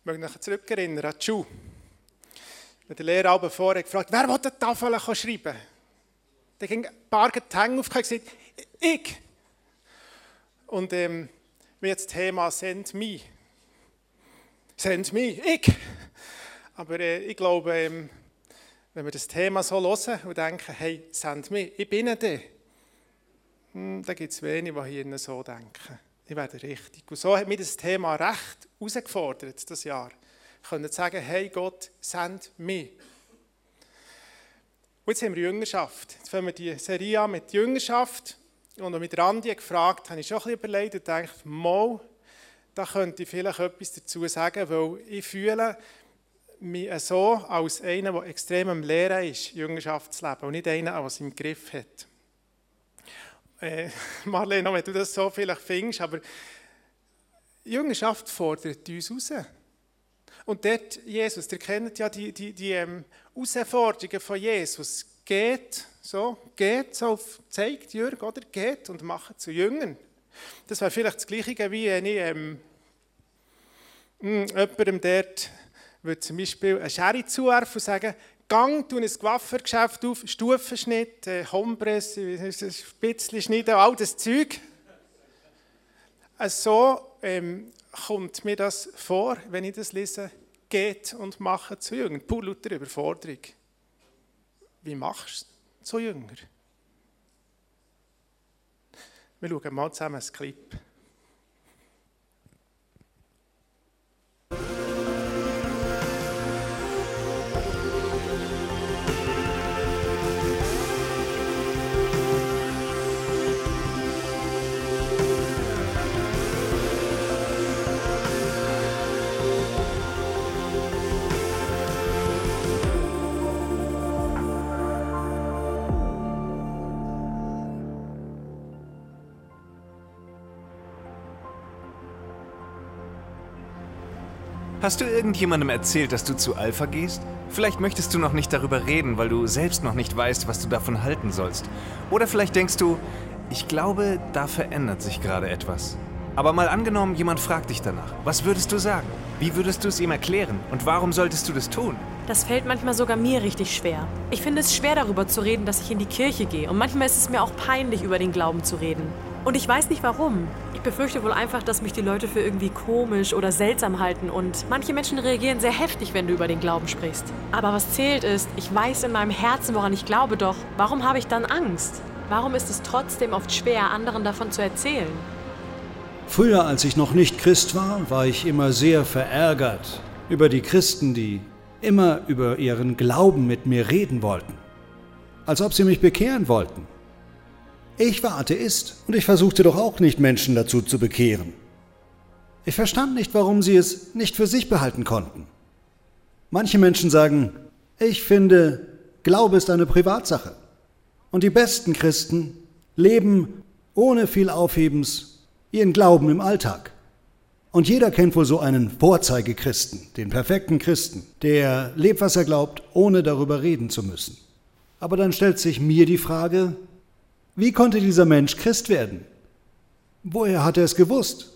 Ich möchte mich zurückerinnern an die Schule. Wenn der Lehrer aber vorher gefragt wer will die Tafel schreiben? Dann ging ein paar die Hände auf und gesagt, ich. Und ähm, wir das Thema «Send me». «Send me», ich. Aber äh, ich glaube, ähm, wenn wir das Thema so hören und denken, hey, «Send me», ich bin da, hm, dann gibt es wenige, die hier so denken. Ich werde richtig. Und so hat mich das Thema recht herausgefordert, das Jahr. Ich konnte sagen, hey Gott, send mich. Und jetzt haben wir Jüngerschaft. Jetzt fangen wir die Serie an mit Jüngerschaft. Und mit Randi gefragt, habe ich schon ein bisschen überlegt und gedacht, mal, da könnte ich vielleicht etwas dazu sagen, weil ich fühle mich so als einer, der extrem am Lehren ist, Jüngerschaftsleben, und nicht einer, der es im Griff hat. Äh, Marlene, wenn du das so vielleicht findest, aber Jüngerschaft fordert uns raus. Und dort, Jesus, ihr kennt ja die, die, die ähm, Herausforderungen von Jesus. Geht, so, geht, so zeigt Jürg, oder? Geht und macht zu Jüngern. Das wäre vielleicht das Gleiche, wie wenn ich ähm, hm, jemandem dort zum Beispiel eine Schere zuwerfen und sagen, Gang, tu ein Coiffeurgeschäft auf, Stufenschnitt, äh, Hombres, Spitzli-Schneiden, all das Zeug. Also, so ähm, kommt mir das vor, wenn ich das lese, geht und mache zu Jünger. Pur lauter Überforderung. Wie machst du zu Jünger? Wir schauen mal zusammen ein Clip. Hast du irgendjemandem erzählt, dass du zu Alpha gehst? Vielleicht möchtest du noch nicht darüber reden, weil du selbst noch nicht weißt, was du davon halten sollst. Oder vielleicht denkst du, ich glaube, da verändert sich gerade etwas. Aber mal angenommen, jemand fragt dich danach. Was würdest du sagen? Wie würdest du es ihm erklären? Und warum solltest du das tun? Das fällt manchmal sogar mir richtig schwer. Ich finde es schwer darüber zu reden, dass ich in die Kirche gehe. Und manchmal ist es mir auch peinlich, über den Glauben zu reden. Und ich weiß nicht warum. Ich befürchte wohl einfach, dass mich die Leute für irgendwie komisch oder seltsam halten und manche Menschen reagieren sehr heftig, wenn du über den Glauben sprichst. Aber was zählt ist, ich weiß in meinem Herzen, woran ich glaube, doch warum habe ich dann Angst? Warum ist es trotzdem oft schwer, anderen davon zu erzählen? Früher, als ich noch nicht Christ war, war ich immer sehr verärgert über die Christen, die immer über ihren Glauben mit mir reden wollten. Als ob sie mich bekehren wollten. Ich war Atheist und ich versuchte doch auch nicht, Menschen dazu zu bekehren. Ich verstand nicht, warum sie es nicht für sich behalten konnten. Manche Menschen sagen, ich finde, Glaube ist eine Privatsache. Und die besten Christen leben ohne viel Aufhebens ihren Glauben im Alltag. Und jeder kennt wohl so einen Vorzeigechristen, den perfekten Christen, der lebt, was er glaubt, ohne darüber reden zu müssen. Aber dann stellt sich mir die Frage, wie konnte dieser Mensch Christ werden? Woher hat er es gewusst?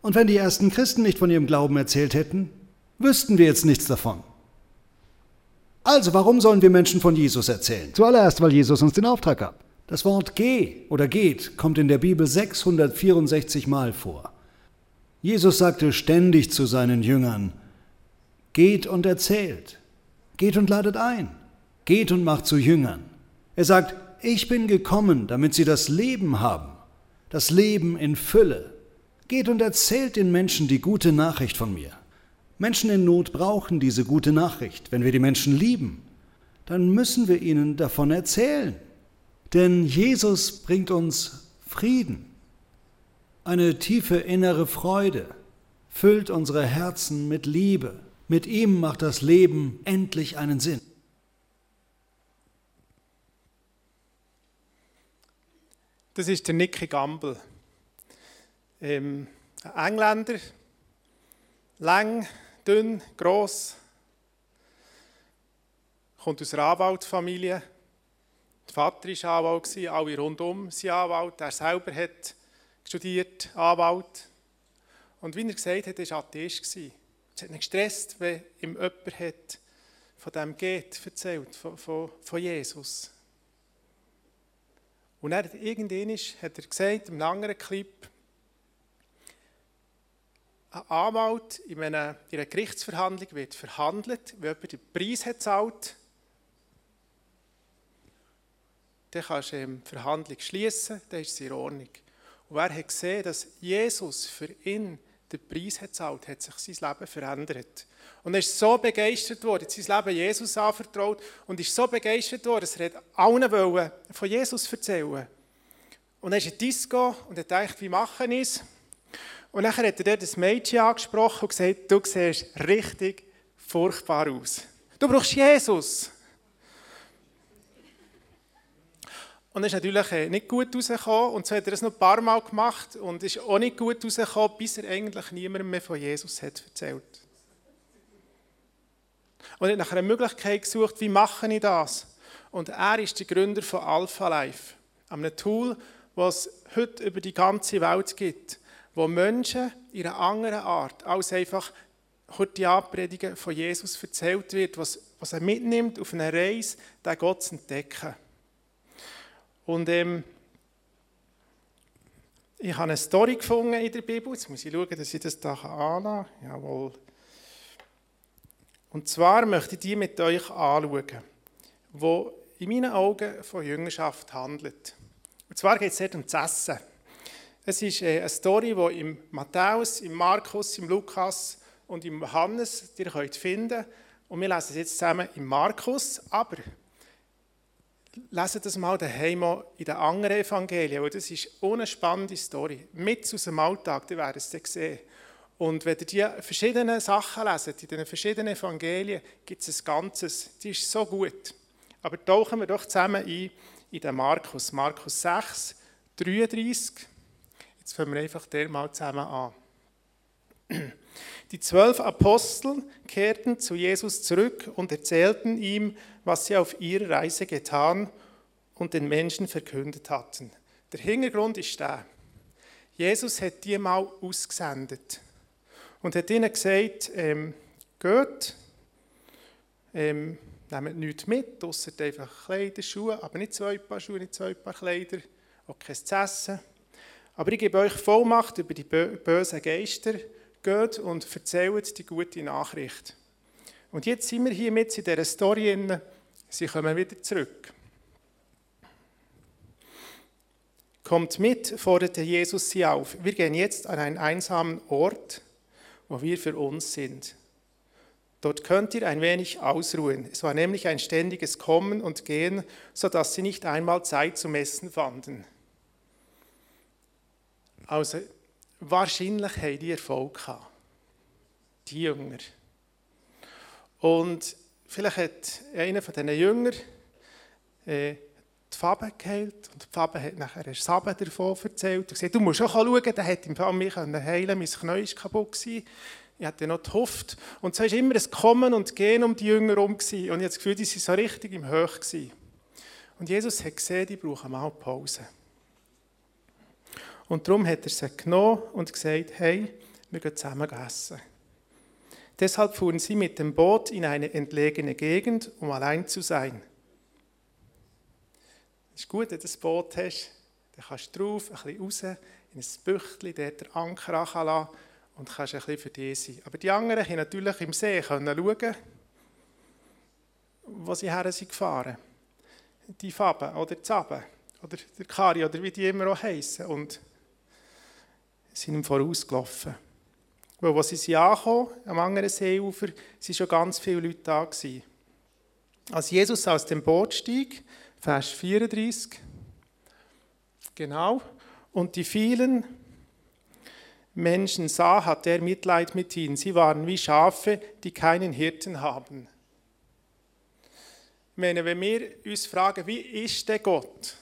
Und wenn die ersten Christen nicht von ihrem Glauben erzählt hätten, wüssten wir jetzt nichts davon. Also, warum sollen wir Menschen von Jesus erzählen? Zuallererst, weil Jesus uns den Auftrag gab. Das Wort geh oder geht kommt in der Bibel 664 Mal vor. Jesus sagte ständig zu seinen Jüngern, geht und erzählt, geht und ladet ein, geht und macht zu Jüngern. Er sagt, ich bin gekommen, damit sie das Leben haben, das Leben in Fülle. Geht und erzählt den Menschen die gute Nachricht von mir. Menschen in Not brauchen diese gute Nachricht. Wenn wir die Menschen lieben, dann müssen wir ihnen davon erzählen. Denn Jesus bringt uns Frieden, eine tiefe innere Freude, füllt unsere Herzen mit Liebe. Mit ihm macht das Leben endlich einen Sinn. Das ist der Nicky Gamble. Ähm, ein Engländer, lang, dünn, gross, kommt aus einer Anwaltsfamilie. Der Vater war Anwalt, alle rundum sind Anwalt. Er selber hat studiert, Anwalt. Und wie er gesagt hat, er war Atheist. Es hat ihn gestresst, wenn ihm jemand hat von dem geht erzählt, von, von, von Jesus. Und dann irgendwann hat er gesagt, einem anderen Clip, ein Anwalt in einer, in einer Gerichtsverhandlung wird verhandelt, wenn jemand den Preis hat zahlt, dann kannst du die Verhandlung schließen, dann ist es in Ordnung. Und wer hat gesehen, dass Jesus für ihn den Preis hat zahlt, hat sich sein Leben verändert. Und er ist so begeistert worden, hat sein Leben Jesus anvertraut und ist so begeistert worden, dass er allen von Jesus erzählen Und er ist in Disco und er dachte, wie mache ich es? Und dann hat er dort das Mädchen angesprochen und gesagt, du siehst richtig furchtbar aus. Du brauchst Jesus. Und es ist natürlich äh, nicht gut rausgekommen. Und so hat er das noch ein paar Mal gemacht und ist auch nicht gut rausgekommen, bis er eigentlich niemandem mehr von Jesus hat erzählt. Und er hat nach einer Möglichkeit gesucht, wie mache ich das? Und er ist der Gründer von Alpha Life, einem Tool, das es heute über die ganze Welt gibt wo Menschen in einer anderen Art als einfach die Anpredigen von Jesus erzählt wird, was, was er mitnimmt auf eine Reise, den Gott zu entdecken. Und ähm, ich habe eine Story gefunden in der Bibel. Jetzt muss ich schauen, dass ich das hier anlasse. Jawohl. Und zwar möchte ich die mit euch anschauen, wo in meinen Augen von Jüngerschaft handelt. Und zwar geht es dort um das Essen. Es ist äh, eine Story, die im Matthäus, im Markus, im Lukas und im Johannes ihr könnt finden. Und wir lesen es jetzt zusammen im Markus, aber lesen das mal daheim in den anderen Evangelien, das ist eine spannende Story. Mit aus dem Alltag, die werden es dann sehen. Und wenn ihr die verschiedenen Sachen leset, in den verschiedenen Evangelien, gibt es ein Ganzes. Die ist so gut. Aber tauchen wir doch zusammen ein in den Markus. Markus 6, 33 Jetzt fangen wir einfach der mal zusammen an. Die zwölf Apostel kehrten zu Jesus zurück und erzählten ihm, was sie auf ihrer Reise getan und den Menschen verkündet hatten. Der Hintergrund ist der. Jesus hat die mal ausgesendet und hat ihnen gesagt, ähm, geht, ähm, nehmt nichts mit, ausser einfach Kleider, Schuhe, aber nicht zwei Paar Schuhe, nicht zwei Paar Kleider, auch kein zu essen. Aber ich gebe euch Vollmacht über die bösen Geister. Geht und erzählt die gute Nachricht. Und jetzt sind wir hier mit in dieser Story. Sie kommen wieder zurück. Kommt mit, forderte Jesus sie auf. Wir gehen jetzt an einen einsamen Ort, wo wir für uns sind. Dort könnt ihr ein wenig ausruhen. Es war nämlich ein ständiges Kommen und Gehen, sodass sie nicht einmal Zeit zum Essen fanden. Also, wahrscheinlich haben die Erfolg gehabt. Die Jünger. Und vielleicht hat einer von diesen Jüngern äh, die Fabe geheilt und die Fabe hat nachher ein Sabe davon erzählt und gesagt, du musst auch schauen, der Fall mich heilen mein Knie war kaputt. Gewesen. Ich hatte noch gehofft. Und so war immer ein Kommen und Gehen um die Jünger herum. Und ich habe das Gefühl, die waren so richtig im Höch. Und Jesus hat gesehen, die brauchen mal Pause. Und darum hat er sie genommen und gesagt, hey, wir gehen zusammen essen. Deshalb fuhren sie mit dem Boot in eine entlegene Gegend, um allein zu sein. Es ist gut, wenn du ein Boot hast, dann kannst du drauf, ein bisschen raus, in ein Büchtchen, dort den Anker anlassen und kannst ein bisschen für dich sein. Aber die anderen konnten natürlich im See schauen, wo sie her sind gefahren. Die Faben oder die Zaben oder der Kari oder wie die immer auch heissen. Und sind ihm vorausgelaufen. Weil, als sie ankamen, am anderen Seeufer, waren schon ganz viele Leute da. Gewesen. Als Jesus aus dem Boot stieg, Vers 34, genau, und die vielen Menschen sah, hat er Mitleid mit ihnen. Sie waren wie Schafe, die keinen Hirten haben. Ich meine, wenn wir uns fragen, wie ist der Gott?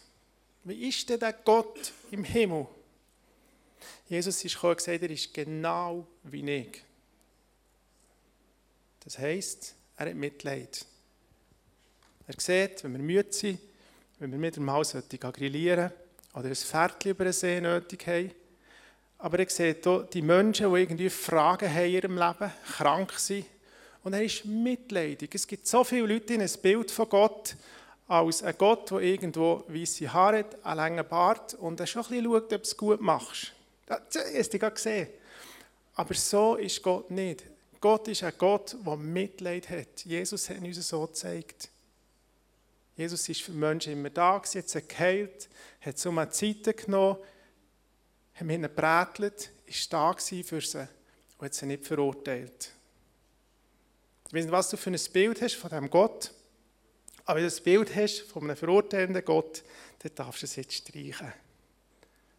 Wie ist der Gott im Himmel? Jesus ist gekommen und gesagt, er ist genau wie ich. Das heisst, er hat Mitleid. Er sieht, wenn wir müde sind, wenn wir mit dem Haus grillieren oder ein Pferd über den See nötig haben. Aber er sieht hier die Menschen, die irgendwie Fragen haben in ihrem Leben, krank sind. Und er ist mitleidig. Es gibt so viele Leute in ein Bild von Gott, als ein Gott, der irgendwo weiße Haare hat, einen langen Bart und er schon ein bisschen schaut, ob du es gut machst. Das hast du gerade gesehen. Aber so ist Gott nicht. Gott ist ein Gott, der Mitleid hat. Jesus hat uns so gezeigt. Jesus ist für Menschen immer da, hat sie geheilt, hat so mal Zeit genommen, hat mit ihnen gebettelt, ist da für sie und hat sie nicht verurteilt. Ich weiß nicht, was du für ein Bild hast von diesem Gott, aber wenn du ein Bild hast von einem verurteilenden Gott, dann darfst du es jetzt streichen.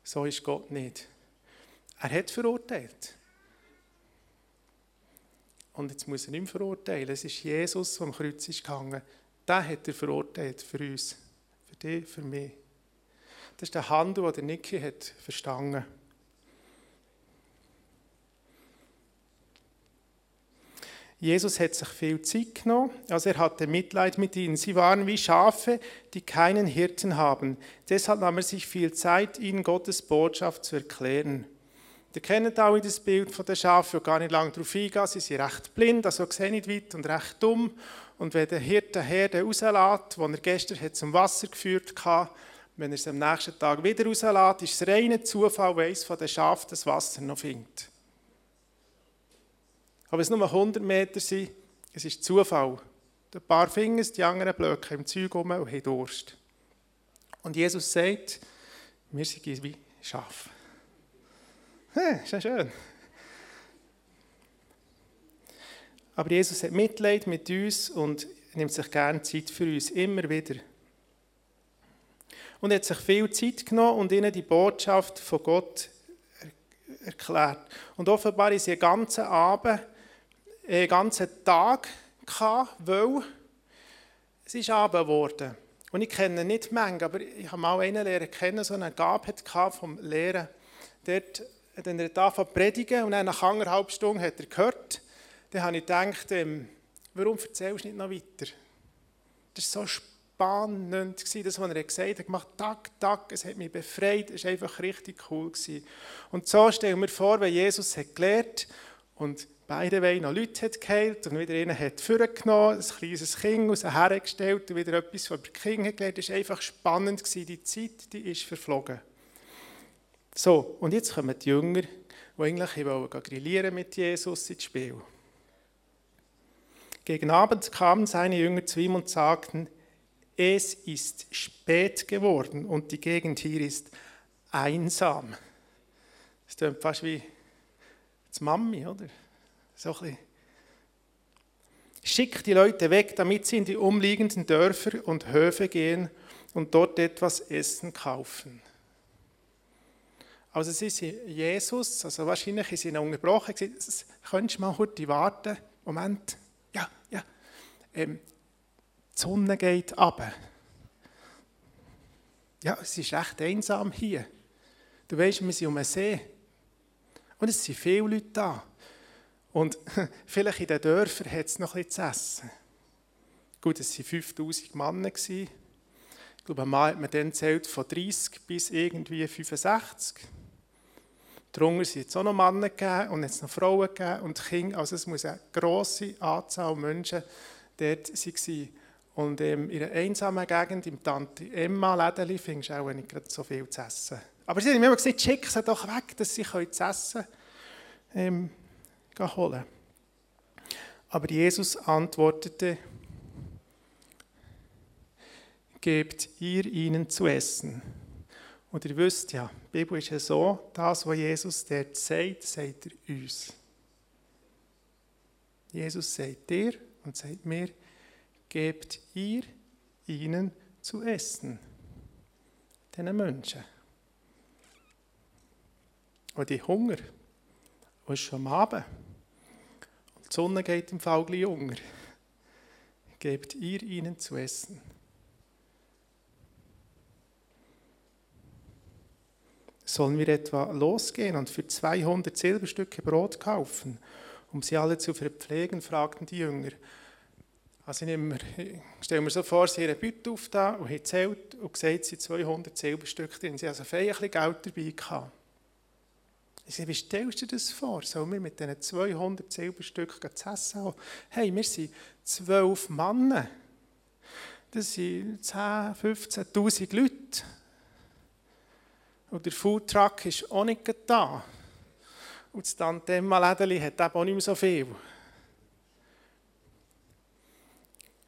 So ist Gott nicht. Er hat verurteilt. Und jetzt muss er nicht mehr verurteilen. Es ist Jesus, der am Kreuz ist gegangen den hat er verurteilt für uns, für dich, für mich. Das ist der Handel, den Niki hat verstanden. Jesus hat sich viel Zeit genommen, also er hatte Mitleid mit ihnen. Sie waren wie Schafe, die keinen Hirten haben. Deshalb nahm er sich viel Zeit, ihnen Gottes Botschaft zu erklären. Ihr kennt auch das Bild von den Schafen, ich gar nicht lange darauf eingehen. Sie sind recht blind, also sehen nicht weit und recht dumm. Und wenn der Hirte den Herde rauslässt, den er gestern zum Wasser geführt hat, wenn er es am nächsten Tag wieder rauslässt, ist es reiner Zufall, weil eines von den Schafen das Wasser noch findet. Aber es nur 100 Meter sind, es ist Zufall. Ein paar Finger, die anderen Blöcke im Zeug um und haben Durst. Und Jesus sagt, wir sind wie Schafe. Ist ja schön. Aber Jesus hat Mitleid mit uns und nimmt sich gerne Zeit für uns, immer wieder. Und er hat sich viel Zeit genommen und ihnen die Botschaft von Gott erklärt. Und offenbar ist einen ganzen Abend, einen ganzen Tag gehabt, weil es ist Abend geworden. Und ich kenne nicht Menge, aber ich habe mal einen Lehrer kennen, so eine Gabe hatte vom Lehren. Dort hat er angefangen zu predigen und dann nach anderthalb Stunden hat er gehört, dann habe ich gedacht, ähm, warum erzählst du nicht noch weiter? Das war so spannend, das, was er gesagt hat, gemacht, tak, tak, es hat mich befreit, es war einfach richtig cool. Gewesen. Und so stellen wir vor, wenn Jesus hat gelehrt und beide Wege noch Leute hat geheilt und wieder einen hat vorgenommen, ein kleines Kind aus hergestellt und wieder etwas von der King hat gelernt, das war einfach spannend, gewesen. die Zeit, die ist verflogen. So, und jetzt kommen die Jünger, die eigentlich grillieren mit Jesus ins Spiel. Gegen Abend kamen seine Jünger zu ihm und sagten, es ist spät geworden und die Gegend hier ist einsam. Das klingt fast wie die Mami, oder? So ein bisschen. Schickt die Leute weg, damit sie in die umliegenden Dörfer und Höfe gehen und dort etwas Essen kaufen. Also sie sind Jesus, also wahrscheinlich ist sie unterbrochen, gesagt, könntest du mal kurz warten? Moment, ja, ja. Ähm, die Sonne geht ab. Ja, es ist recht einsam hier. Du weißt, wir sind um einen See. Und es sind viele Leute da. Und vielleicht in den Dörfern hat es noch etwas zu essen. Gut, es waren 5000 Männer. Ich glaube, einmal hat man dann zählt von 30 bis irgendwie 65. Darunter sind es auch noch Männer gegeben und jetzt noch Frauen gegeben und Kinder. Also es muss eine grosse Anzahl Menschen dort sein. Und ähm, in einer einsamen Gegend, im Tante Emma-Lädeli, findest du auch nicht gerade so viel zu essen. Aber sie haben immer gesagt, schick sie doch weg, dass sie zu essen ähm, holen Aber Jesus antwortete, gebt ihr ihnen zu essen. Und ihr wisst ja, die Bibel ist ja so, das, was Jesus dort sagt, sagt er uns. Jesus sagt dir und sagt mir, gebt ihr ihnen zu essen, diesen Menschen. Und die Hunger, und ist schon am Abend, und die Sonne geht im Fall gleich unter, gebt ihr ihnen zu essen. Sollen wir etwa losgehen und für 200 Silberstücke Brot kaufen, um sie alle zu verpflegen, fragten die Jünger. Also ich, mir, stelle mir so vor, sie haben einen Beutel auf da und haben zählt und gesagt, sie 200 Silberstücke drin. Sie haben also ein bisschen Geld dabei gehabt. Ich sage, wie stellst du dir das vor? Sollen wir mit diesen 200 Silberstücken zu essen haben? Hey, wir sind zwölf Männer. Das sind 10, 15'000 Leute. Und der Foodtruck ist auch nicht da. Und das Tantema-Lädeli hat eben auch nicht mehr so viel.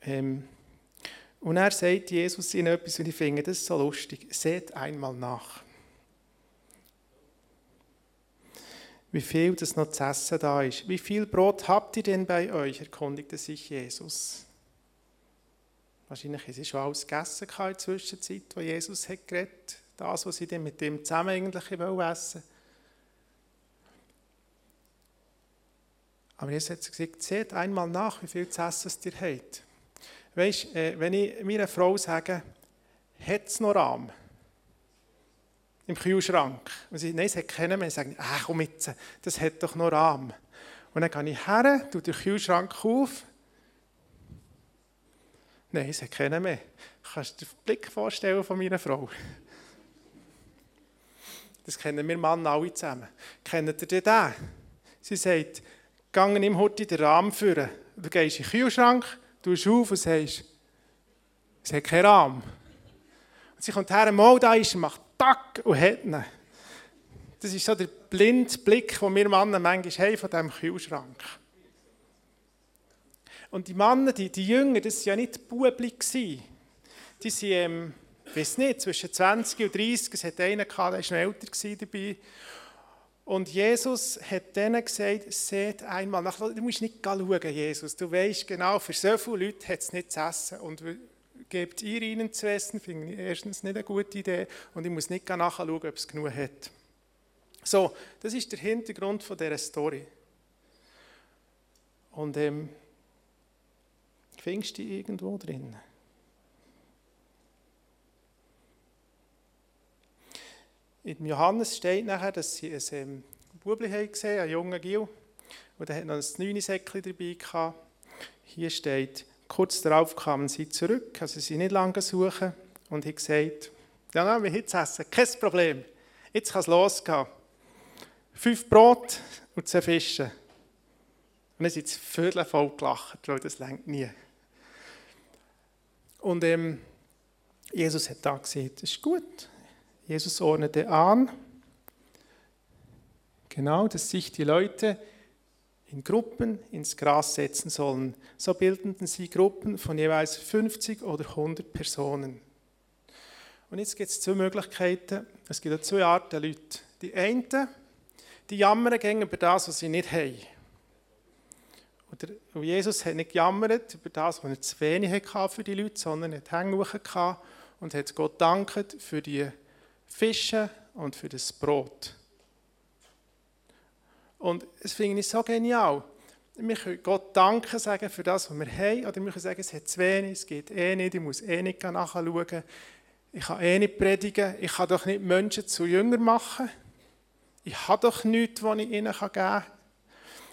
Ähm, und er sagt Jesus ihnen etwas, und ich finde das so lustig. Seht einmal nach. Wie viel das noch zu essen da ist. Wie viel Brot habt ihr denn bei euch? erkundigte sich Jesus. Wahrscheinlich ist es schon alles gegessen in der Zwischenzeit, wo Jesus hat geredet Das, was sie dann mit dem zusammen eigentlich essen wollen. Aber Jesus hat gesagt, seht einmal nach, wie viel zu essen ihr habt. Weißt, äh, wenn ich meiner Frau sage, hat es noch Rahmen? Im Kühlschrank. Und sie, nein, es hat keinen mehr. Ich sage, ach komm jetzt, das hat doch noch Rahmen. Und dann gehe ich her, tue den Kühlschrank auf. Nein, es hat keinen mehr. Kannst du dir den Blick vorstellen von meiner Frau? Das kennen wir Mann alle zusammen. Kennt ihr den? Sie sagt, geh nimm heute den Rahmen führen. Du gehst in den Kühlschrank, du auf und sagst, es hat keinen Rahmen. Und sie kommt her, mal da ist, macht Tack und hat ihn. Das ist so der blinde Blick, den wir Männer manchmal haben von diesem Kühlschrank. Und die Männer, die, die Jünger, das waren ja nicht Bubli. Die sind, ähm, ich weiß nicht, zwischen 20 und 30, es hat einen gehabt, der war älter dabei. Und Jesus hat denen gesagt, seht einmal nach, du musst nicht schauen, Jesus, du weißt genau, für so viele Leute hat es nicht zu essen. Und gebt ihr ihnen zu essen, finde ich erstens nicht eine gute Idee und ich muss nicht nachschauen, ob es genug hat. So, das ist der Hintergrund von dieser Story. Und ähm, findest du irgendwo drin? In Johannes steht nachher, dass sie ein Bubli haben gesehen, einen jungen Gil, und er hat noch ein 9 Säckchen dabei gehabt. Hier steht, kurz darauf kamen sie zurück, also sie nicht lange suchen, und haben gesagt, ja, nein, wir jetzt essen, kein Problem, jetzt kann es losgehen. Fünf Brot und zehn Fische. Und dann sind sie viertel voll gelacht, weil das längt nie. Und ähm, Jesus hat da gesagt, das ist gut, Jesus ordnete an, genau, dass sich die Leute in Gruppen ins Gras setzen sollen. So bildeten sie Gruppen von jeweils 50 oder 100 Personen. Und jetzt gibt es zwei Möglichkeiten. Es gibt zwei Arten Leute. Die einen, die jammern gegen über das, was sie nicht haben. Und Jesus hat nicht gejammert über das, was er zu wenig hatte für die Leute, sondern er hat Hänge und hat Gott dankt für die Fische und für das Brot. Und es finde ich so genial. Wir können Gott danken sagen für das, was wir haben, oder wir können sagen, es hat zu wenig, es geht eh nicht, ich muss eh nicht nachschauen, ich kann eh nicht predigen, ich kann doch nicht Menschen zu Jünger machen. Ich habe doch nichts, was ich ihnen geben kann.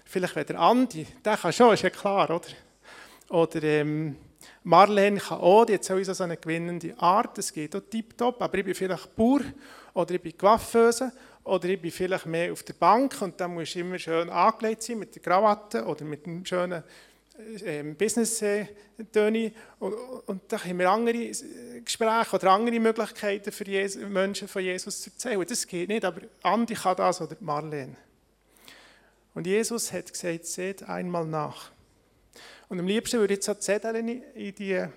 Vielleicht wenn der Andi, der kann schon, ist ja klar, oder? Oder ähm, Marlene kann auch, die hat sowieso so eine gewinnende Art, das geht auch tiptop, aber ich bin vielleicht Bauer oder ich bin Coiffeuse oder ich bin vielleicht mehr auf der Bank und dann muss ich immer schön angelegt sein mit der Krawatte oder mit einem schönen äh, Business-Töni und, und da haben wir andere Gespräche oder andere Möglichkeiten für Jesus, Menschen von Jesus zu erzählen. Das geht nicht, aber Andi kann das oder Marlene. Und Jesus hat gesagt, seht einmal nach. Und am liebsten würde ich jetzt so Zettel in die, äh,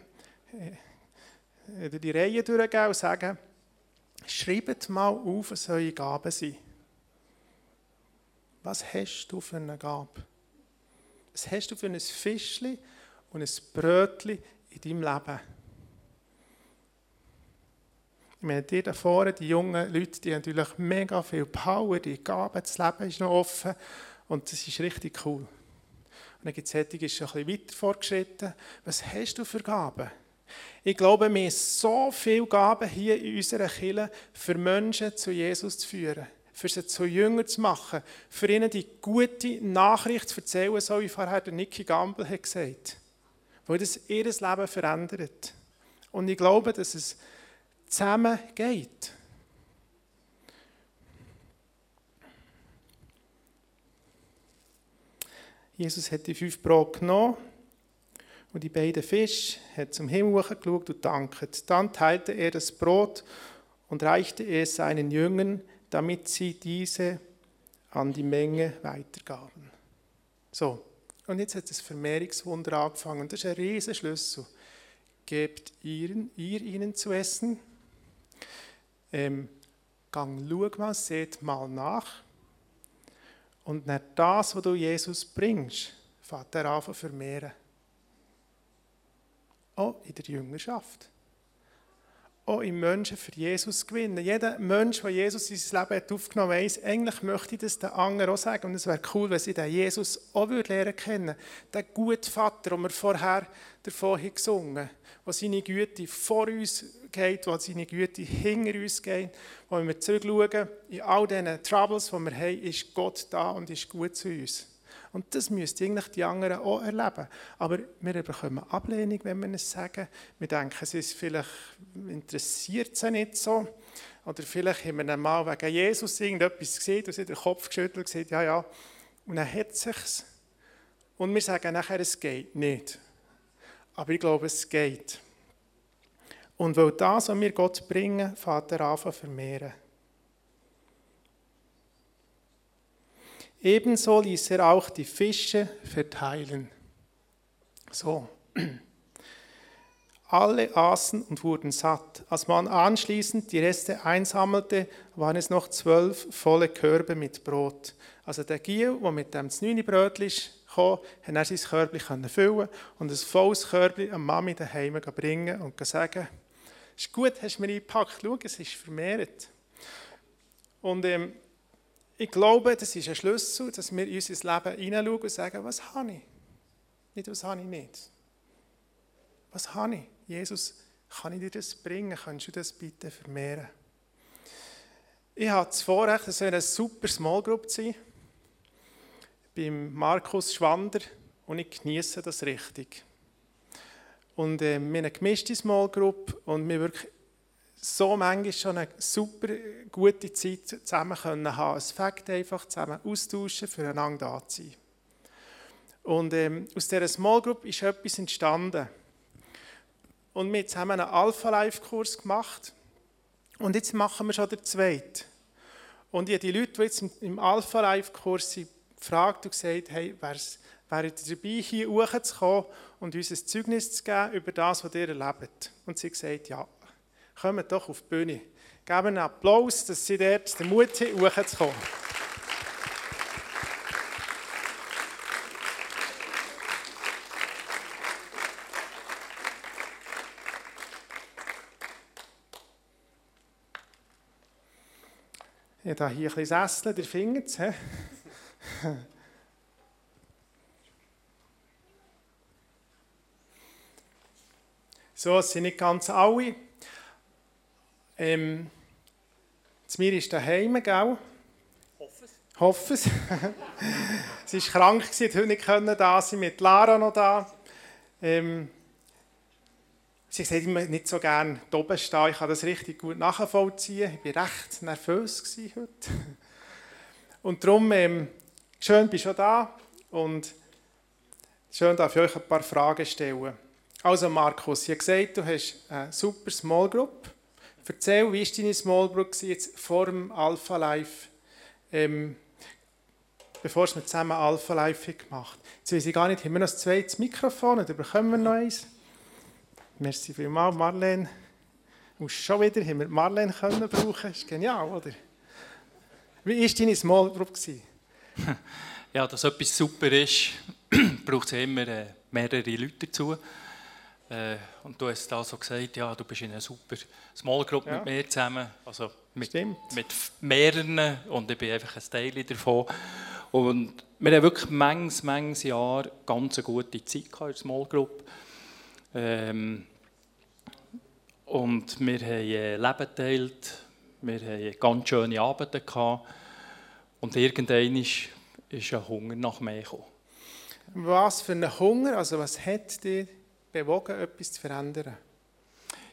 in die Reihe durchgehen und sagen, schreibt mal auf, was eure Gaben sind. Was hast du für eine Gabe? Was hast du für ein Fischli und ein Brötli in deinem Leben? Ich meine, die da vorne, die jungen Leute, die haben natürlich mega viel Power, die Gaben, das Leben ist noch offen und das ist richtig cool. Und dann gibt es solche, die schon ein bisschen weiter fortgeschritten. Was hast du für Gaben? Ich glaube, wir haben so viele Gaben hier in unserer Kirche, für Menschen zu Jesus zu führen, für sie zu Jüngern zu machen, für ihnen die gute Nachricht zu erzählen, so wie vorher der Nicky Gamble hat gesagt weil das ihr Leben verändert. Und ich glaube, dass es zusammen geht. Jesus hat die fünf Brot genommen und die beiden Fische, hat zum Himmel geschaut und danket. Dann teilte er das Brot und reichte es seinen Jüngern, damit sie diese an die Menge weitergaben. So, und jetzt hat das Vermehrungswunder angefangen. Das ist ein riesen Schlüssel. Gebt ihr, ihr ihnen zu essen. Ähm, gang, schau mal, seht mal nach. Und nicht das, was du Jesus bringst, fährt er an zu vermehren. Auch in der Jüngerschaft. Auch im Menschen für Jesus gewinnen. Jeder Mensch, der Jesus in sein Leben hat aufgenommen hat, eigentlich möchte ich das den anderen auch sagen. Und es wäre cool, wenn sie den Jesus auch lernen kennen Den guten Vater, den wir vorher davon gesungen haben, der seine Güte vor uns geht, der seine Güte hinter uns geht. Wo wir zurückschauen, in all diesen Troubles, die wir haben, ist Gott da und ist gut zu uns. Und das müssten eigentlich die anderen auch erleben. Aber wir bekommen Ablehnung, wenn wir es sagen. Wir denken, es ist vielleicht interessiert sie nicht so. Oder vielleicht haben wir mal wegen Jesus irgendetwas gesehen, und sie den Kopf geschüttelt und gesagt, ja, ja. Und dann hat es sich. Und wir sagen nachher, es geht nicht. Aber ich glaube, es geht. Und weil das, was wir Gott bringen, fährt er an vermehren. Ebenso ließ er auch die Fische verteilen. So. Alle aßen und wurden satt. Als man anschließend die Reste einsammelte, waren es noch zwölf volle Körbe mit Brot. Also der Giel, der mit dem Znüni-Brötchen kam, konnte er sein Körbchen füllen und ein volles Körbchen an Mami daheim bringen und sagen, ist gut, hast du mir eingepackt, schau, es ist vermehrt. Und ähm, ich glaube, das ist ein Schlüssel, dass wir in unser Leben hineinschauen und sagen, was habe ich? Nicht, was habe ich nicht. Was habe ich? Jesus, kann ich dir das bringen? Kannst du das bitte vermehren? Ich habe das Vorrecht, so eine super Small Group sein, beim Markus Schwander, und ich genieße das richtig. Und äh, wir haben eine gemischte Small Group und wir wirklich so manchmal schon eine super gute Zeit zusammen können haben. Es fängt einfach zusammen austauschen, füreinander da zu sein. Und ähm, aus dieser Small Group ist etwas entstanden. Und wir haben einen Alpha-Life-Kurs gemacht. Und jetzt machen wir schon den zweiten. Und ich habe die Leute, die jetzt im Alpha-Life-Kurs sind, gefragt und gesagt, hey, wäre dabei, hier hochzukommen und uns ein Zeugnis zu geben über das, was ihr erlebt? Und sie haben gesagt, ja, kommen doch auf die Bühne. Geben einen Applaus, dass sie dort den Mut haben, hochzukommen. Ich habe hier ein bisschen Sessel, findet es. So, es sind nicht ganz alle. Ähm, mir ist daheim, gell? Hoffe es. Hoffe es. sie war krank, sie konnte nicht da sein, mit Lara noch da. Ähm, sie sagt immer nicht so gerne oben stehen. Ich kann das richtig gut nachvollziehen. Ich war recht nervös heute. Und darum, ähm, schön bist du da und schön darf ich euch ein paar Fragen stellen. Also Markus, habe gesagt, du hast eine super Small Group. Erzähl, wie war deine Small Group jetzt vor dem Alpha Life, ähm, bevor wir zusammen Alpha Life gemacht haben? Jetzt weiß ich gar nicht, haben wir noch ein zweites Mikrofon oder bekommen wir noch eins? Merci vielmals, Marlene. Und schon wieder haben wir Marlene können brauchen. Das ist genial, oder? Wie war deine Small Group? Ja, dass etwas super ist, braucht es immer äh, mehrere Leute dazu. Äh, und du hast da so gesagt, ja, du bist in einer super Small Group ja. mit mir zusammen, also mit, mit mehreren und ich bin einfach ein Teil davon. Und wir haben wirklich manches, manches Jahr ganz eine gute Zeit gehabt in der Small Group. Ähm, und wir haben äh, Leben geteilt, wir haben ganz schöne Abende gehabt und irgendwann ist, ist ein Hunger nach mehr gekommen. Was für ein Hunger, also was hat dir bewogen, etwas zu verändern?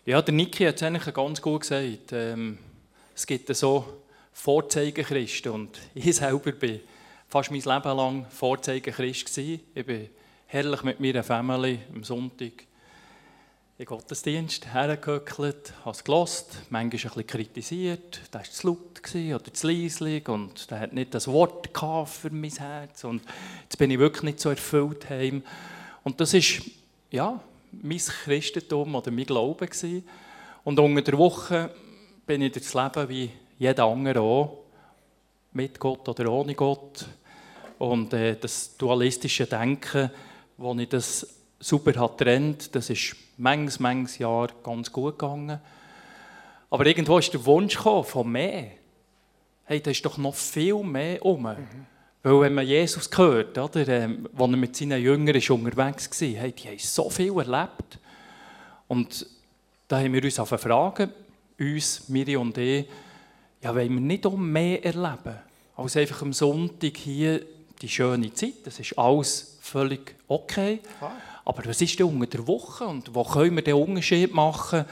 Ja, der Niki hat es eigentlich ganz gut gesagt. Ähm, es gibt so Vorzeigenchristen und ich selber bin fast mein Leben lang Vorzeichen Christ. Ich bin herrlich mit meiner Familie am Sonntag in Gottesdienst hergehöckelt, habe es gelost, manchmal ein bisschen kritisiert, da war zu laut oder zu leislich und der hat nicht das Wort für mein Herz und jetzt bin ich wirklich nicht so erfüllt heim. Und das ist, ja, mein Christentum oder mein Glaube gewesen. Und unter der Woche bin ich das Leben wie jeder andere auch, mit Gott oder ohne Gott. Und äh, das dualistische Denken, wo ich das super hat trennt, das ist manches, manches Jahr ganz gut gegangen. Aber irgendwo ist der Wunsch von mehr. Hey, da ist doch noch viel mehr um. Mhm. Weil wenn man Jesus hört, oder, ähm, als er mit seinen Jüngern ist unterwegs war, hey, die haben so viel erlebt. Und da haben wir uns Fragen, uns, Miri und ich, ja, wollen wir nicht um mehr erleben, als einfach am Sonntag hier die schöne Zeit. Das ist alles völlig okay. Aber was ist denn unter der Woche und wo können wir den Unterschied machen,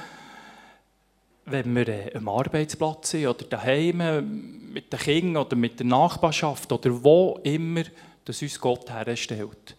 wenn wir äh, am Arbeitsplatz sind oder daheim mit den Kindern oder mit der Nachbarschaft oder wo immer, dass uns Gott herstellt.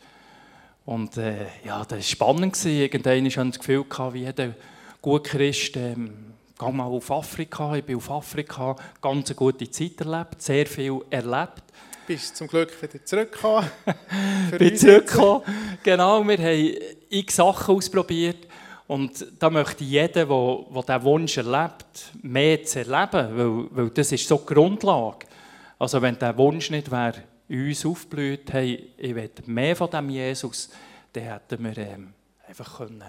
Und äh, ja, das war spannend. Irgendwann hatte ich das Gefühl, wie jeder gute Christ, ähm, geh mal auf Afrika. Ich bin auf Afrika, ganz eine gute Zeit erlebt, sehr viel erlebt bist zum Glück wieder zurückgekommen. bin zurückgekommen. Genau, wir haben x Sachen ausprobiert. Und da möchte ich jeden, der, der diesen Wunsch erlebt, mehr zu erleben, weil, weil das ist so die Grundlage. Also wenn dieser Wunsch nicht wäre, uns aufblüht, hey, ich will mehr von dem Jesus, dann hätten wir ähm, einfach können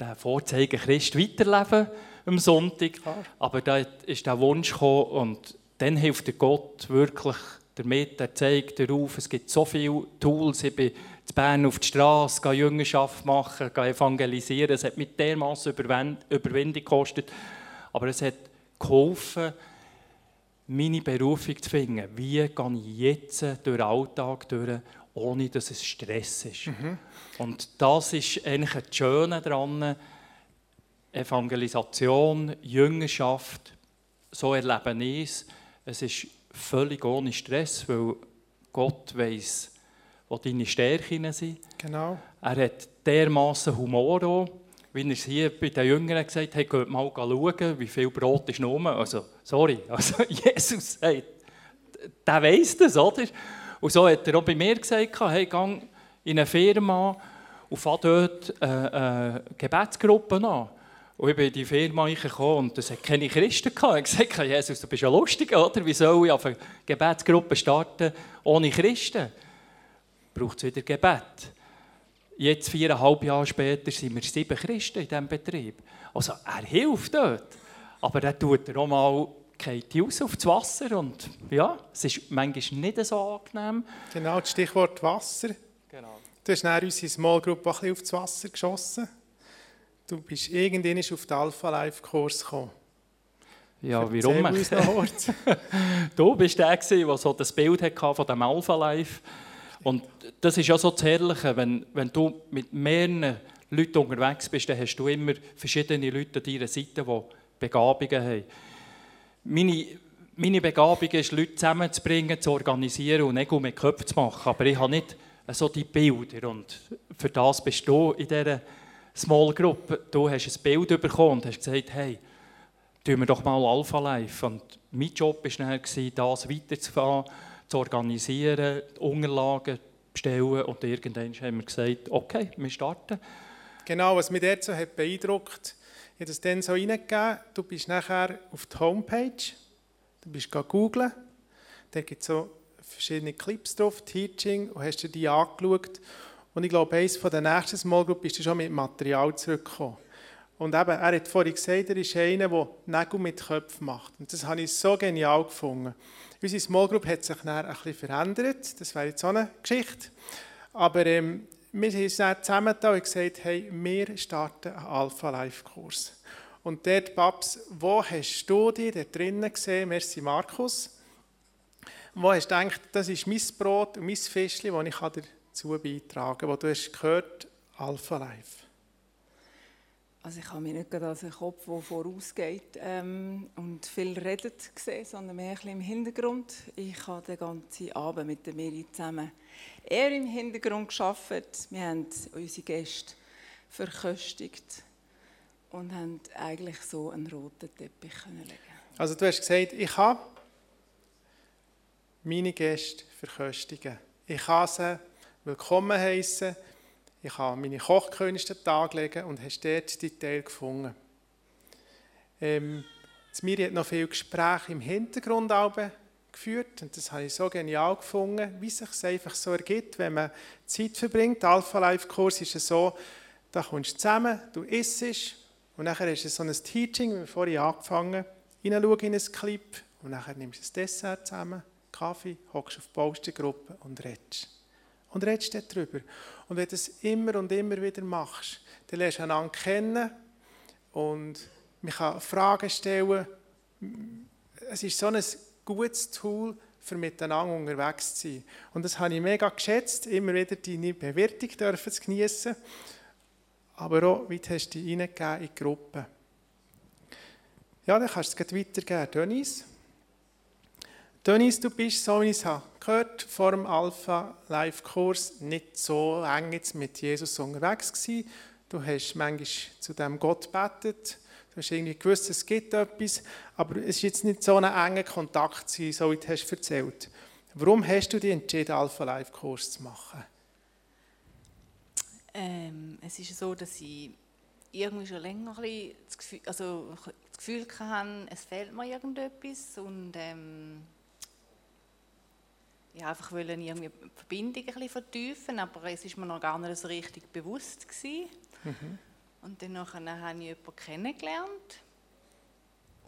den Vorzeigen Christ weiterleben am Sonntag. Aber da ist der Wunsch gekommen und dann hilft der Gott wirklich damit. Er zeigt darauf, es gibt so viele Tools. Ich bin in Bern auf die Straße, gehe Jüngerschaft machen, gehe evangelisieren. Es hat mit dermaßen Überwindung gekostet. Aber es hat geholfen, meine Berufung zu finden. Wie gehe ich jetzt durch den Alltag durch, ohne dass es Stress ist? Mhm. Und das ist eigentlich das Schöne daran. Evangelisation, Jüngerschaft, so erlebe ich es. Es ist völlig ohne Stress, weil Gott weiß, wo deine Stärken sind. Genau. Er hat dermaßen Humor auch, wie er es hier bei den Jüngeren gesagt hat, geht mal schauen, wie viel Brot ist noch Also, sorry, also Jesus sagt, der weiß das, oder? Und so hat er auch bei mir gesagt, hey, geh in eine Firma und fang dort äh, eine Gebetsgruppe an. Und ich bin in die Firma gekommen und es hat keine Christen gehabt. Ich habe gesagt, Jesus, du bist ja lustig, oder? Wie soll ich auf eine Gebetsgruppe starten ohne Christen? Braucht es wieder Gebet. Jetzt, viereinhalb Jahre später, sind wir sieben Christen in diesem Betrieb. Also, er hilft dort. Aber er tut er auch mal geht raus auf das Wasser und ja, es ist manchmal nicht so angenehm. Genau, das Stichwort Wasser. Genau. Du hast dann unsere Small Group ein bisschen auf das Wasser geschossen. Du bist irgendwann auf den Alpha Life Kurs gekommen. Ja, warum? du bist der, der so das Bild hatte von dem Alpha Life. Und das ist ja so das Herrliche, wenn, wenn du mit mehreren Leuten unterwegs bist, dann hast du immer verschiedene Leute an deiner Seite, die Begabungen haben. Meine, meine Begabung ist, Leute zusammenzubringen, zu organisieren und Nägel mit Köpfen zu machen. Aber ich habe nicht so die Bilder. Und für das bist du in dieser Small Group, du hast ein Bild bekommen und hast gesagt, hey, tun wir doch mal Alpha Life. Und mein Job war das weiterzufahren, zu organisieren, Unterlagen bestellen und irgendwann haben wir gesagt, okay, wir starten. Genau, was mich so hat beeindruckt, ich habe das dann so reingegeben, du bist nachher auf die Homepage, du bist googeln, da gibt es so verschiedene Clips drauf, Teaching, und hast dir die angeschaut und ich glaube, eines der nächsten Small Group ist schon mit Material zurückgekommen. Und eben, er hat vorhin gesagt, er ist einer, der Nägel mit Köpfen macht. Und das habe ich so genial gefunden. Unsere Small Group hat sich dann ein bisschen verändert. Das wäre jetzt auch eine Geschichte. Aber ähm, wir haben uns dann zusammengetan und gesagt, hey, wir starten einen Alpha-Life-Kurs. Und dort, Babs, wo hast du dich da drinnen gesehen? Merci, Markus. Wo hast du gedacht, das ist mein Brot und mein Fischchen, das ich dazu beitragen, wo du hast gehört, Alpha Life? Also ich habe mich nicht gerade als einen Kopf, der vorausgeht ähm, und viel redet gesehen, sondern mehr ein bisschen im Hintergrund. Ich habe den ganzen Abend mit der Miri zusammen eher im Hintergrund geschafft. Wir haben unsere Gäste verköstigt und haben eigentlich so einen roten Teppich können legen. Also du hast gesagt, ich habe meine Gäste verköstigen. Ich kann sie willkommen heißen ich habe meine Kochkönigste Tag legen und hast dort die Teil gefunden. Ähm, Miri hat noch viele Gespräche im Hintergrund geführt und das habe ich so genial gefunden, wie sich es einfach so ergibt, wenn man Zeit verbringt. Der Alpha Life Kurs ist so, da kommst du zusammen, du isst und nachher ist es so ein Teaching, wie wir vorhin angefangen hineinschauen in ein Clip und nachher nimmst du das Dessert zusammen, Kaffee, hockst auf die Baustengruppe und redest und redest darüber. Und wenn du das immer und immer wieder machst, dann lernst du einander kennen und man kann Fragen stellen. Es ist so ein gutes Tool, für miteinander unterwegs zu sein. Und das habe ich mega geschätzt, immer wieder deine Bewertung dürfen zu geniessen. Aber auch, wie hast du dich in die Gruppe. Ja, dann kannst du es weitergeben. Denise? Dennis, du bist, so wie ich es gehört vor dem Alpha-Live-Kurs nicht so eng jetzt mit Jesus unterwegs gewesen. Du hast manchmal zu dem Gott betet. Du hast irgendwie gewusst, es gibt etwas, aber es ist jetzt nicht so ein enger Kontakt gewesen, so wie du hast erzählt. Warum hast du dich entschieden, Alpha-Live-Kurs zu machen? Ähm, es ist so, dass ich irgendwie schon länger ein das Gefühl, also das Gefühl hatte, es fehlt mir irgendetwas und ähm, ja, einfach wollen irgendwie die Verbindung ein bisschen vertiefen, aber es ist mir noch gar nicht so richtig bewusst gewesen. Mhm. Und dann habe ich jemanden kennengelernt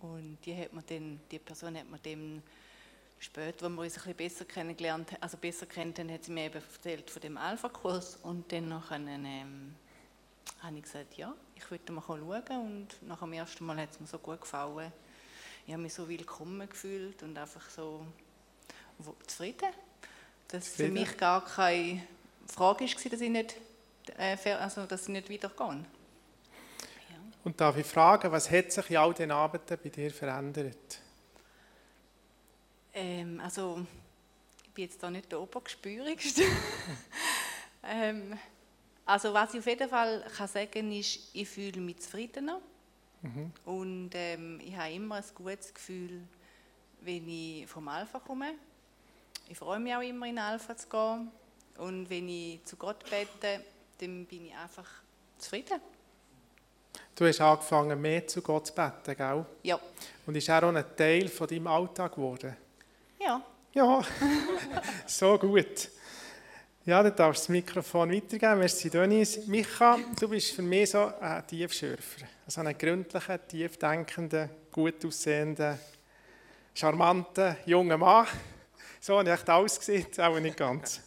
und die, hat man dann, die Person hat mir dann später, als wir uns ein bisschen besser kennengelernt also besser kennt, dann hat sie mir eben erzählt von dem Alpha-Kurs und dann nachher, ähm, habe ich gesagt, ja, ich würde mal schauen und nach dem ersten Mal hat es mir so gut gefallen. Ich habe mich so willkommen gefühlt und einfach so zufrieden. Dass für mich gar keine Frage war, dass ich nicht, äh, also, dass ich nicht weitergehe. Ja. Und darf ich fragen, was hat sich in all den Abenden bei dir verändert? Ähm, also, ich bin jetzt da nicht der Obergespürigste. ähm, also, was ich auf jeden Fall kann sagen ist, ich fühle mich zufriedener. Mhm. Und ähm, ich habe immer ein gutes Gefühl, wenn ich vom Alpha komme. Ich freue mich auch immer, in Alpha zu gehen. Und wenn ich zu Gott bete, dann bin ich einfach zufrieden. Du hast angefangen, mehr zu Gott zu beten, gell? Ja. Und ist auch ein Teil von deinem Alltag geworden? Ja. Ja, so gut. Ja, dann darfst du das Mikrofon weitergeben. Merci, Denise. Micha, du bist für mich so ein Tiefschürfer. Also ein gründlicher, tiefdenkender, gut aussehender, charmanter junger Mann. So habe ich echt alles gesehen, auch nicht ganz.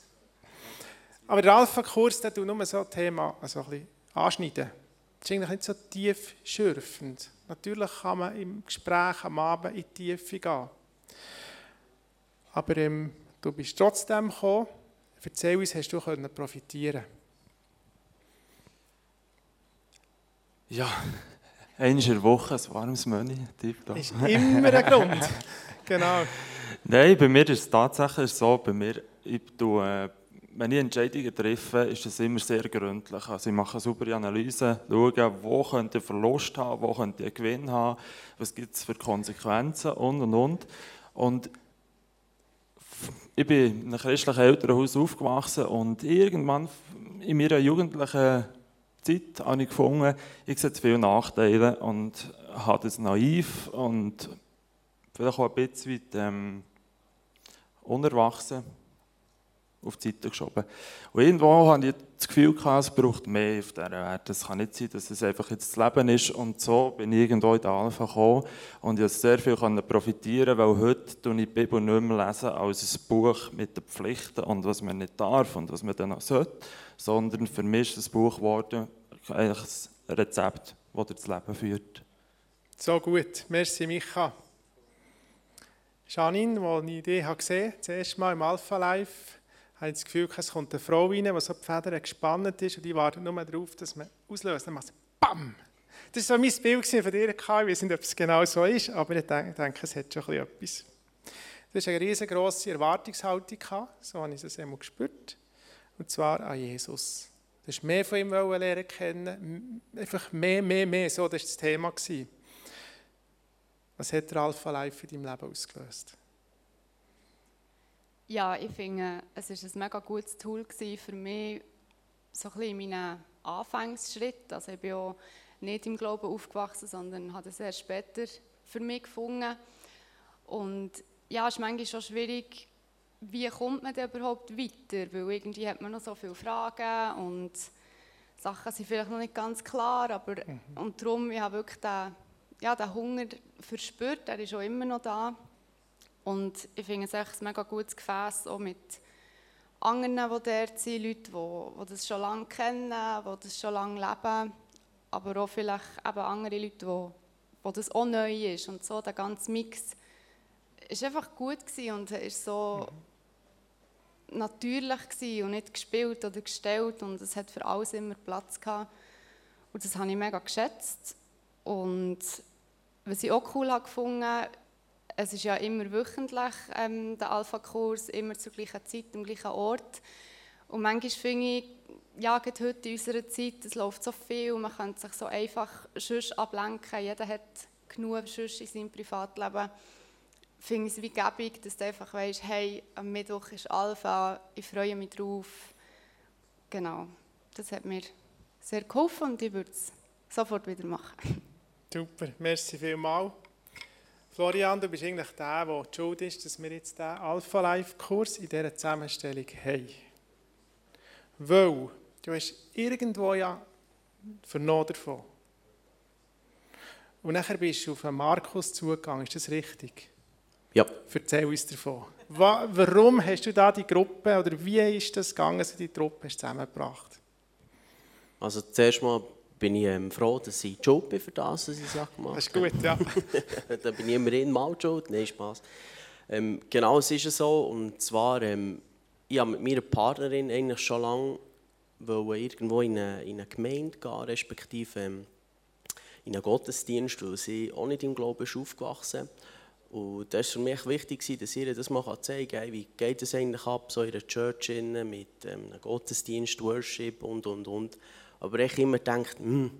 Aber der Alpha-Kurs, der tut nur so ein Thema also ein bisschen anschneiden. Das ist eigentlich nicht so tief schürfend. Natürlich kann man im Gespräch am Abend in die Tiefe gehen. Aber ähm, du bist trotzdem gekommen. Erzähl uns, hast du können profitieren Ja, einmal in der Woche ein warmes Money. Ist immer ein Grund. genau. Nein, bei mir ist es tatsächlich so, bei mir, ich tue, wenn ich Entscheidungen treffe, ist es immer sehr gründlich. Also ich mache eine saubere Analyse, schaue, wo könnte ich Verlust haben, wo könnte ich Gewinn haben, was gibt es für Konsequenzen und und und. Und ich bin in einem christlichen Elternhaus aufgewachsen und irgendwann in meiner jugendlichen Zeit habe ich gefunden, ich sehe viele Nachteile und habe das naiv und vielleicht auch ein bisschen ähm, unerwachsen auf die Seite geschoben. Und irgendwo hatte ich das Gefühl, es braucht mehr auf dieser Welt. Es kann nicht sein, dass es einfach jetzt das Leben ist. Und so bin ich irgendwo in die Alpha gekommen und ich konnte sehr viel profitieren, weil heute lese ich die Bibel nicht mehr lesen als ein Buch mit den Pflichten und was man nicht darf und was man dann noch sollte, sondern für mich ist das Buch geworden eigentlich ein Rezept, das das Leben führt. So gut. Merci, Micha. Janine, als ich die gesehen habe, das erste Mal im Alpha Live, habe ich das Gefühl, es kommt eine Frau rein, die so die Federn gespannt ist und die wartet nur darauf, dass man auslöst. Dann macht es BAM! Das war so mein Bild von dir. Ich weiß nicht, ob es genau so ist, aber ich denke, es hat schon etwas. Du hast eine riesengroße Erwartungshaltung so habe ich es einmal gespürt, und zwar an Jesus. Du hast mehr von ihm lernen kennen, einfach mehr, mehr, mehr, so, war das Thema. Was hat der Alpha Life in deinem Leben ausgelöst? Ja, ich finde, es war ein mega gutes Tool für mich, so ein bisschen in meinen Anfangsschritt. Also ich bin auch nicht im Glauben aufgewachsen, sondern habe es erst später für mich gefunden. Und ja, es ist manchmal schon schwierig, wie kommt man denn überhaupt weiter? Weil irgendwie hat man noch so viele Fragen und Sachen sind vielleicht noch nicht ganz klar, aber mhm. und darum, ich habe wirklich den, ja, den Hunger verspürt, der ist auch immer noch da. Und ich finde es echt ein mega gutes Gefäß, auch mit anderen, die dort sind, Leute, die, die das schon lange kennen, die das schon lange leben, aber auch vielleicht eben andere Leute, die, die das auch neu ist. Und so, der ganze Mix war einfach gut und ist so mhm. natürlich und nicht gespielt oder gestellt und es hat für alles immer Platz gehabt. Und das habe ich mega geschätzt. Und was ich auch cool habe gefunden, es ist ja immer wöchentlich ähm, der Alpha-Kurs, immer zur gleichen Zeit, am gleichen Ort. Und manchmal finde ich, ja, heute in unserer Zeit, es läuft so viel, man kann sich so einfach sonst ablenken, jeder hat genug sonst in seinem Privatleben. Finde ich es wie gäbig, dass du einfach weißt, hey, am Mittwoch ist Alpha, ich freue mich drauf. Genau, das hat mir sehr geholfen und ich würde es sofort wieder machen. Super, merci vielmals. Florian, du bist eigentlich der, der die schuld ist, dass wir jetzt diesen Alpha Life Kurs in dieser Zusammenstellung haben. Weil du hast irgendwo ja vernommen davon. Und nachher bist du auf Markus zugegangen, ist das richtig? Ja. Erzähl uns davon. Warum hast du da die Gruppe, oder wie ist das gegangen, dass du die Gruppe zusammengebracht Also zuerst mal bin ich ähm, froh, dass ich schuld bin für das, was ich sage. Das ist gut, ja. da bin ich immerhin mal schuld. Nein, Spaß. Ähm, genau, es ist so. Und zwar, ähm, ich habe mit meiner Partnerin eigentlich schon lange irgendwo in eine, in eine Gemeinde gehen, respektive ähm, in einen Gottesdienst, weil sie auch nicht im Glauben ist aufgewachsen und das war für mich wichtig, dass ihr das mal zeigen kann, wie geht es eigentlich ab, so in einer Church mit ähm, einem Gottesdienst, Worship und, und, und. Aber ich immer gedacht, hm,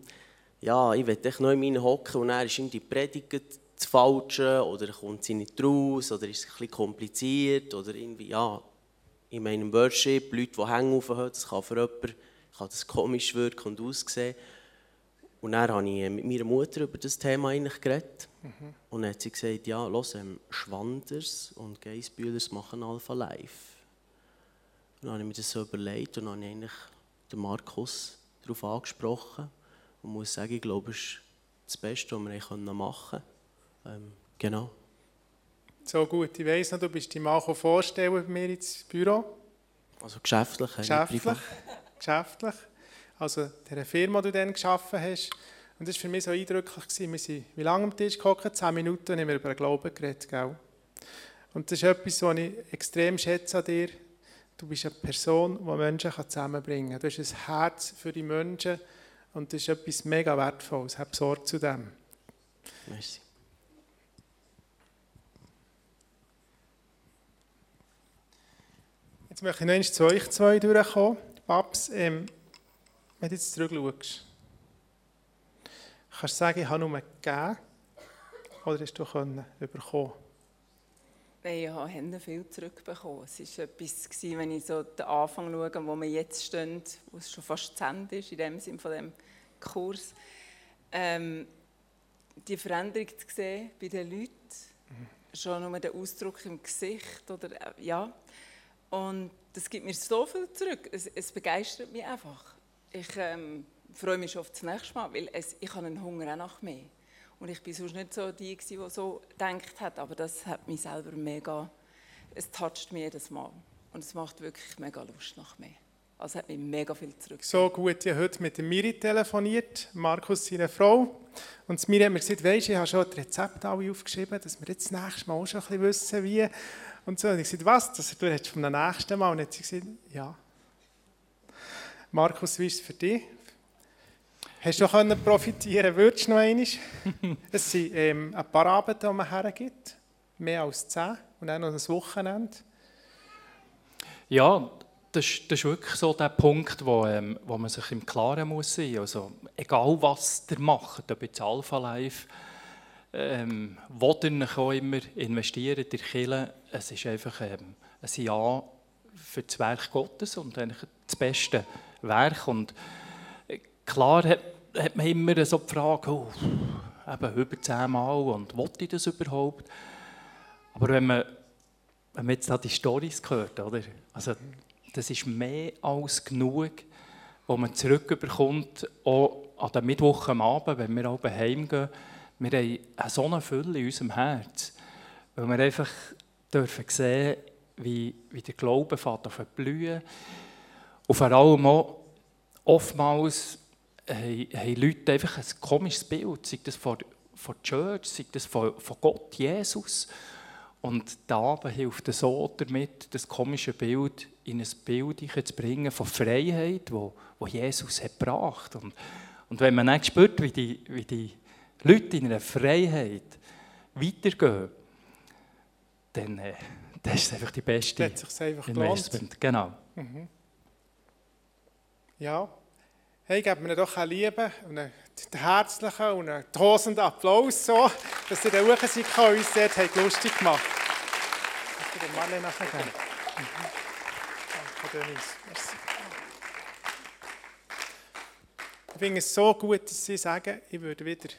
ja, ich will echt noch in meinen hocken und dann ist die Predigt das Falsche oder kommt sie nicht raus oder ist es ein bisschen kompliziert oder irgendwie, ja, in meinem Worship, Leute, die Hänge aufhören, das kann für jemanden kann das komisch wirken und aussehen. Und dann habe ich mit meiner Mutter über das Thema eigentlich geredet. Mhm. Und dann hat sie gesagt, ja, los, ähm, Schwanders und Geisbühlers machen Alpha Live. Und dann habe ich mir das so überlegt und dann habe ich eigentlich den Markus darauf angesprochen und muss sagen, ich glaube, es ist das Beste, was wir machen können. Ähm, genau. So gut, ich weiss noch, du bist die mal vorstellen bei mir ins Büro. Also geschäftlich, geschäftlich, geschäftlich. Also der Firma, die du dann geschaffen hast. Und das war für mich so eindrücklich. Wir sind wie lange am Tisch gekocht? Zehn Minuten und haben wir über den Glauben geredet. Gell? Und das ist etwas, was ich extrem schätze an dir. Du bist eine Person, die Menschen zusammenbringen kann. Du hast ein Herz für die Menschen und das ist etwas mega Wertvolles. Hab Sorge zu dem. Merci. Jetzt möchte ich noch einmal zu euch zwei durchkommen. Babs, ähm, wenn du jetzt zurückschaust, kannst du sagen, ich habe nur gegeben oder hast du können bekommen ich habe viel zurückbekommen. Es war etwas, wenn ich so den Anfang schaue, wo wir jetzt stehen, wo es schon fast zu Ende ist, in dem Sinne von dem Kurs. Ähm, die Veränderung zu sehen bei den Leuten, mhm. schon nur der Ausdruck im Gesicht, oder, äh, ja. Und das gibt mir so viel zurück. Es, es begeistert mich einfach. Ich ähm, freue mich schon auf das nächste Mal, weil es, ich habe einen Hunger auch nach mehr. Und ich war sonst nicht so die, die so gedacht hat, aber das hat mich selber mega, es toucht mich jedes Mal. Und es macht wirklich mega Lust nach mehr. Also hat mich mega viel zurück. So gut, ich habe heute mit Miri telefoniert, Markus seine Frau. Und Miri hat mir gesagt, weisst, ich habe schon das Rezept alle aufgeschrieben, dass wir jetzt das nächste Mal auch schon ein bisschen wissen, wie. Und so. Und ich gesagt, was? Das, du redest vom nächsten Mal. Und dann hat sie gesagt, ja. Markus, wie ist es für dich? Hast du noch profitieren Würdest du noch einmal? es sind ähm, ein paar Abende, die man hergibt. Mehr als zehn. Und dann noch ein Wochenende. Ja, das, das ist wirklich so der Punkt, wo, ähm, wo man sich im Klaren muss sein. Also egal was ihr macht, ob jetzt Alpha Life, ähm, wo ihr auch immer investiert in Kirche, es ist einfach ähm, ein Ja für das Werk Gottes und eigentlich das beste Werk. Und klar hat, hat man immer so die Frage, oh, eben über zehnmal und wollte ich das überhaupt? Aber wenn man, wenn man jetzt da die Storys hört, oder? Also, das ist mehr als genug, was man zurückbekommt, auch an den Mittwoch wenn wir alle heimgehen. Wir haben so eine Fülle in unserem Herz, weil wir einfach dürfen sehen, wie, wie der Glaube fährt auf blühen. Und vor allem auch, oftmals haben, haben Leute einfach ein komisches Bild, sei das von, von der Church, sei das von, von Gott, Jesus. Und der Abend hilft so damit, das komische Bild in ein Bild zu bringen von Freiheit, wo, wo Jesus hat gebracht. Und, und wenn man dann spürt, wie die, wie die Leute in einer Freiheit weitergehen, dann äh, das ist einfach die beste einfach Investment. Genau. Mhm. Ja, hey, gebt mir doch eine Liebe und einen herzlichen und einen tosenden Applaus, so, dass ihr da hoch seid, uns dort habt lustig gemacht. Ich würde Marlene nachher geben. Mhm. Danke, Denise. Merci. Ich finde es so gut, dass Sie sagen, ich würde wieder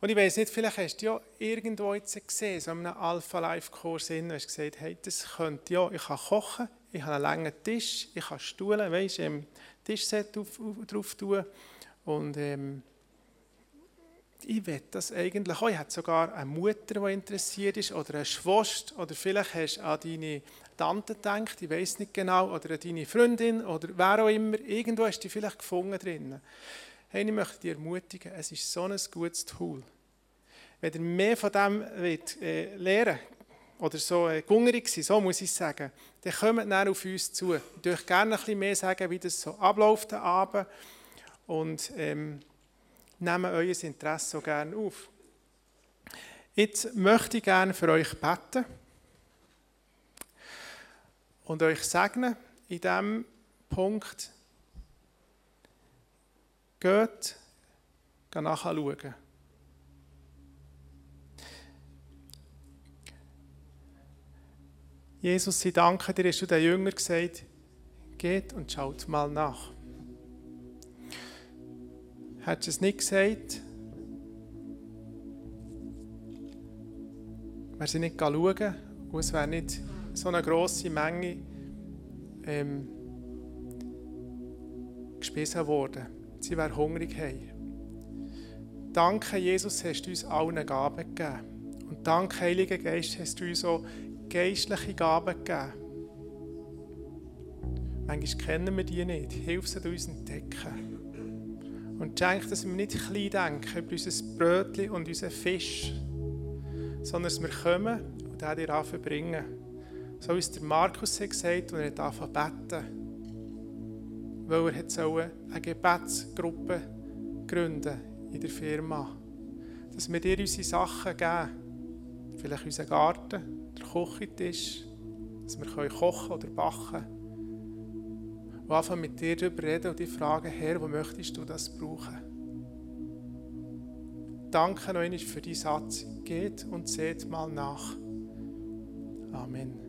Und ich weiß nicht, vielleicht hast du ja irgendwo jetzt gesehen, so einem Alpha-Life-Kurs, hast gesagt, hey, das könnte ja, ich kann kochen, ich habe einen langen Tisch, ich kann Stuhlen, weißt, ähm, Tischset auf, auf, drauf tun und ähm, ich will das eigentlich auch. Ich habe sogar eine Mutter, die interessiert ist, oder eine Schwester, oder vielleicht hast du an deine Tante gedacht, ich weiß nicht genau, oder an deine Freundin, oder wer auch immer. Irgendwo hast du dich vielleicht gefunden drin. Hey, ich möchte dich ermutigen, es ist so ein gutes Tool. Wenn ihr mehr von dem wollt, äh, lernen oder so äh, gungerig sein, so muss ich sagen, dann kommt dann auf uns zu. Ich würde gerne ein bisschen mehr sagen, wie das so abläuft am Abend und ähm, nehmen euer Interesse so gerne auf. Jetzt möchte ich gerne für euch beten und euch segnen in diesem Punkt, Geht, geht nachschauen. Jesus, ich danke dir, hast du den Jünger gesagt, geht und schaut mal nach. Hättest du es nicht gesagt, wäre sie nicht schauen und es wäre nicht so eine grosse Menge ähm, gespissen worden sie wäre hungrig haben. Danke, Jesus, hast du uns allen Gaben gegeben. Und danke, Heiliger Geist, hast du uns auch geistliche Gaben gegeben. Manchmal kennen wir die nicht. Hilf sie uns entdecken. Und schenk, dass wir nicht klein denken über unser Brötchen und unseren Fisch, sondern dass wir kommen und den dir anbringen. So wie es der Markus hat gesagt, und er hat beten weil er sollte eine Gebetsgruppe gründen in der Firma. Dass wir dir unsere Sachen geben. Vielleicht unseren Garten, der Küchentisch, dass wir kochen oder backen können. Und anfangen mit dir darüber reden und dich fragen, Herr, wo möchtest du das brauchen? Danke noch einmal für die Satz. Geht und seht mal nach. Amen.